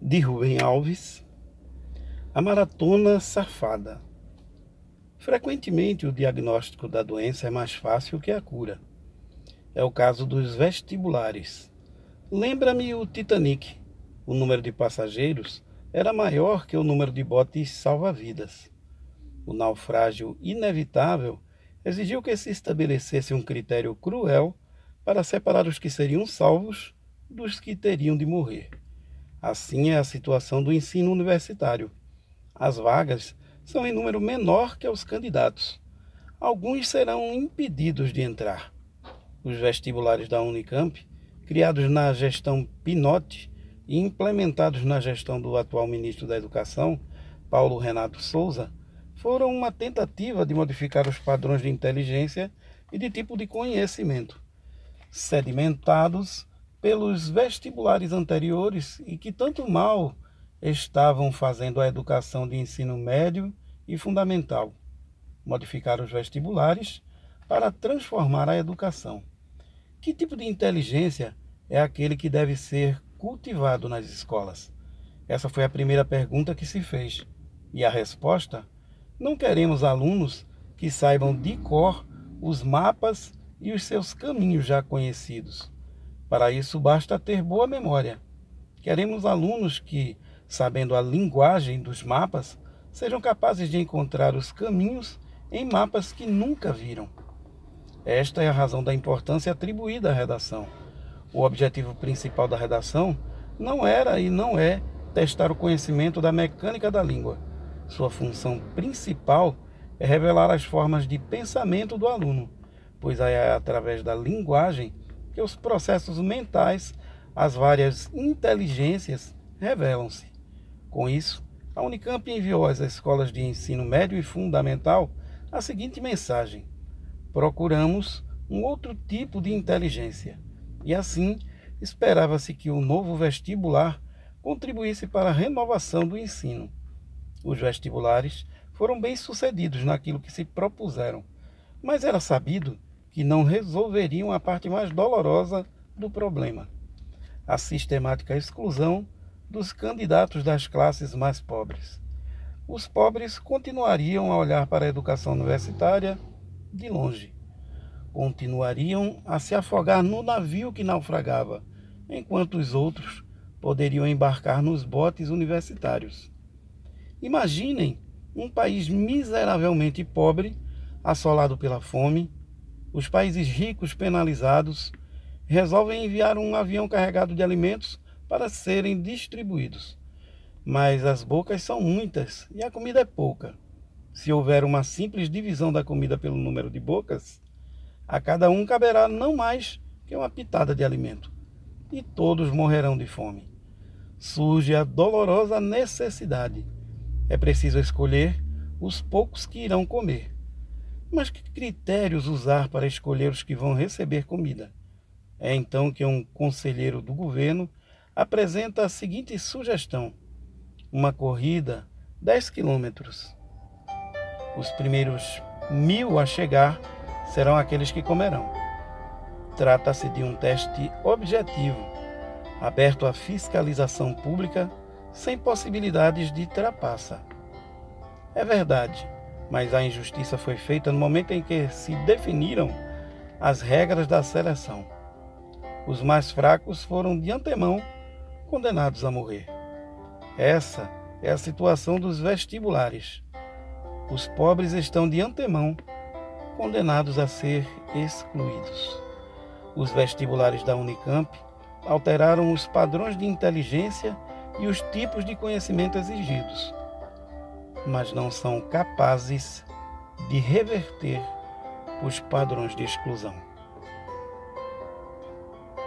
de Rubem Alves, a maratona safada. Frequentemente o diagnóstico da doença é mais fácil que a cura. É o caso dos vestibulares. Lembra-me o Titanic. O número de passageiros era maior que o número de botes salva-vidas. O naufrágio inevitável exigiu que se estabelecesse um critério cruel para separar os que seriam salvos dos que teriam de morrer. Assim é a situação do ensino universitário. As vagas são em número menor que os candidatos. Alguns serão impedidos de entrar. Os vestibulares da Unicamp, criados na gestão Pinotti e implementados na gestão do atual ministro da Educação, Paulo Renato Souza, foram uma tentativa de modificar os padrões de inteligência e de tipo de conhecimento, sedimentados pelos vestibulares anteriores e que tanto mal estavam fazendo a educação de ensino médio e fundamental. Modificar os vestibulares para transformar a educação. Que tipo de inteligência é aquele que deve ser cultivado nas escolas? Essa foi a primeira pergunta que se fez. E a resposta? Não queremos alunos que saibam de cor os mapas e os seus caminhos já conhecidos. Para isso, basta ter boa memória. Queremos alunos que, sabendo a linguagem dos mapas, sejam capazes de encontrar os caminhos em mapas que nunca viram. Esta é a razão da importância atribuída à redação. O objetivo principal da redação não era e não é testar o conhecimento da mecânica da língua. Sua função principal é revelar as formas de pensamento do aluno, pois é através da linguagem que os processos mentais, as várias inteligências, revelam-se. Com isso, a Unicamp enviou às escolas de ensino médio e fundamental a seguinte mensagem: Procuramos um outro tipo de inteligência. E assim, esperava-se que o novo vestibular contribuísse para a renovação do ensino. Os vestibulares foram bem-sucedidos naquilo que se propuseram, mas era sabido que não resolveriam a parte mais dolorosa do problema: a sistemática exclusão dos candidatos das classes mais pobres. Os pobres continuariam a olhar para a educação universitária de longe. Continuariam a se afogar no navio que naufragava, enquanto os outros poderiam embarcar nos botes universitários. Imaginem um país miseravelmente pobre, assolado pela fome, os países ricos penalizados resolvem enviar um avião carregado de alimentos para serem distribuídos. Mas as bocas são muitas e a comida é pouca. Se houver uma simples divisão da comida pelo número de bocas, a cada um caberá não mais que uma pitada de alimento, e todos morrerão de fome. Surge a dolorosa necessidade. É preciso escolher os poucos que irão comer mas que critérios usar para escolher os que vão receber comida? É então que um conselheiro do governo apresenta a seguinte sugestão: uma corrida 10 quilômetros. Os primeiros mil a chegar serão aqueles que comerão. Trata-se de um teste objetivo, aberto à fiscalização pública, sem possibilidades de trapaça. É verdade mas a injustiça foi feita no momento em que se definiram as regras da seleção. Os mais fracos foram de antemão condenados a morrer. Essa é a situação dos vestibulares. Os pobres estão de antemão condenados a ser excluídos. Os vestibulares da Unicamp alteraram os padrões de inteligência e os tipos de conhecimento exigidos mas não são capazes de reverter os padrões de exclusão.